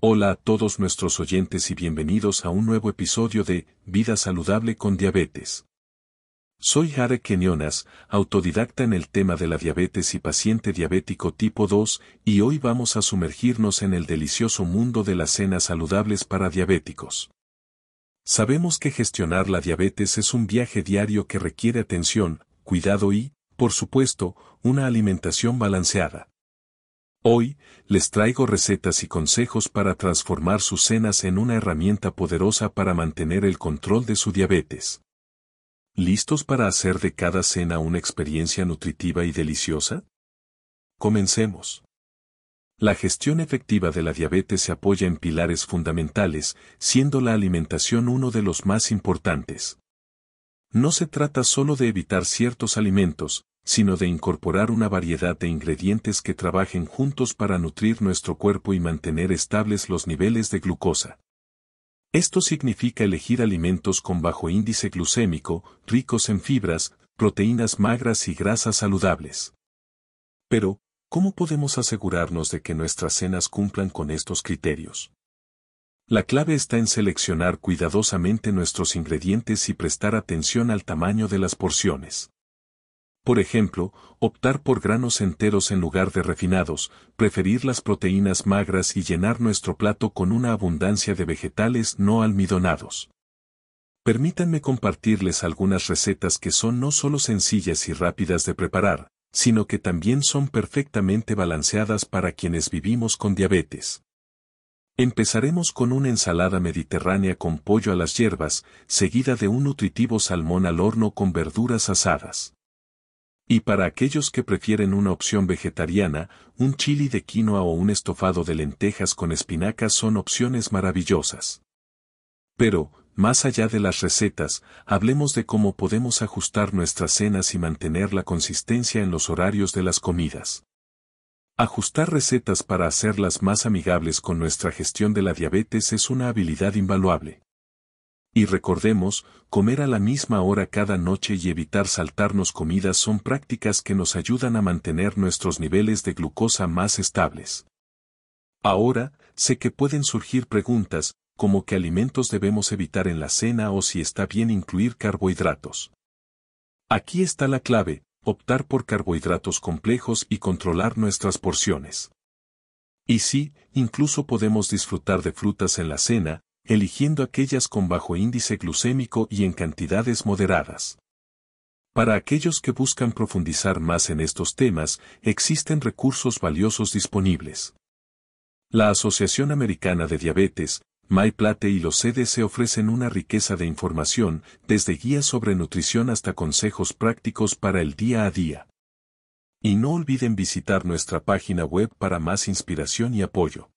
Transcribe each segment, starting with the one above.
Hola a todos nuestros oyentes y bienvenidos a un nuevo episodio de Vida Saludable con Diabetes. Soy Jare Kenyonas, autodidacta en el tema de la diabetes y paciente diabético tipo 2, y hoy vamos a sumergirnos en el delicioso mundo de las cenas saludables para diabéticos. Sabemos que gestionar la diabetes es un viaje diario que requiere atención, cuidado y, por supuesto, una alimentación balanceada. Hoy, les traigo recetas y consejos para transformar sus cenas en una herramienta poderosa para mantener el control de su diabetes. ¿Listos para hacer de cada cena una experiencia nutritiva y deliciosa? Comencemos. La gestión efectiva de la diabetes se apoya en pilares fundamentales, siendo la alimentación uno de los más importantes. No se trata solo de evitar ciertos alimentos, sino de incorporar una variedad de ingredientes que trabajen juntos para nutrir nuestro cuerpo y mantener estables los niveles de glucosa. Esto significa elegir alimentos con bajo índice glucémico, ricos en fibras, proteínas magras y grasas saludables. Pero, ¿cómo podemos asegurarnos de que nuestras cenas cumplan con estos criterios? La clave está en seleccionar cuidadosamente nuestros ingredientes y prestar atención al tamaño de las porciones. Por ejemplo, optar por granos enteros en lugar de refinados, preferir las proteínas magras y llenar nuestro plato con una abundancia de vegetales no almidonados. Permítanme compartirles algunas recetas que son no solo sencillas y rápidas de preparar, sino que también son perfectamente balanceadas para quienes vivimos con diabetes. Empezaremos con una ensalada mediterránea con pollo a las hierbas, seguida de un nutritivo salmón al horno con verduras asadas. Y para aquellos que prefieren una opción vegetariana, un chili de quinoa o un estofado de lentejas con espinacas son opciones maravillosas. Pero, más allá de las recetas, hablemos de cómo podemos ajustar nuestras cenas y mantener la consistencia en los horarios de las comidas. Ajustar recetas para hacerlas más amigables con nuestra gestión de la diabetes es una habilidad invaluable. Y recordemos, comer a la misma hora cada noche y evitar saltarnos comidas son prácticas que nos ayudan a mantener nuestros niveles de glucosa más estables. Ahora, sé que pueden surgir preguntas, como qué alimentos debemos evitar en la cena o si está bien incluir carbohidratos. Aquí está la clave, optar por carbohidratos complejos y controlar nuestras porciones. Y sí, incluso podemos disfrutar de frutas en la cena, eligiendo aquellas con bajo índice glucémico y en cantidades moderadas. Para aquellos que buscan profundizar más en estos temas, existen recursos valiosos disponibles. La Asociación Americana de Diabetes, MyPlate y los CDC ofrecen una riqueza de información, desde guías sobre nutrición hasta consejos prácticos para el día a día. Y no olviden visitar nuestra página web para más inspiración y apoyo.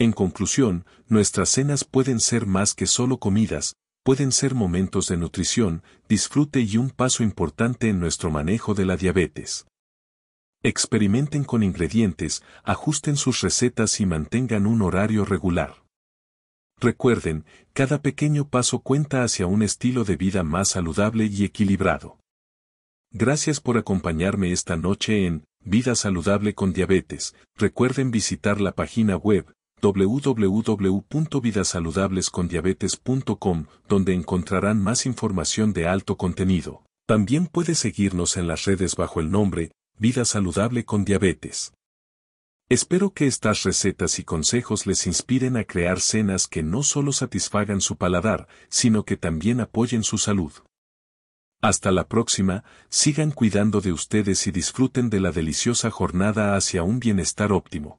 En conclusión, nuestras cenas pueden ser más que solo comidas, pueden ser momentos de nutrición, disfrute y un paso importante en nuestro manejo de la diabetes. Experimenten con ingredientes, ajusten sus recetas y mantengan un horario regular. Recuerden, cada pequeño paso cuenta hacia un estilo de vida más saludable y equilibrado. Gracias por acompañarme esta noche en Vida Saludable con Diabetes. Recuerden visitar la página web www.vidasaludablescondiabetes.com, donde encontrarán más información de alto contenido. También puede seguirnos en las redes bajo el nombre Vida Saludable con Diabetes. Espero que estas recetas y consejos les inspiren a crear cenas que no solo satisfagan su paladar, sino que también apoyen su salud. Hasta la próxima, sigan cuidando de ustedes y disfruten de la deliciosa jornada hacia un bienestar óptimo.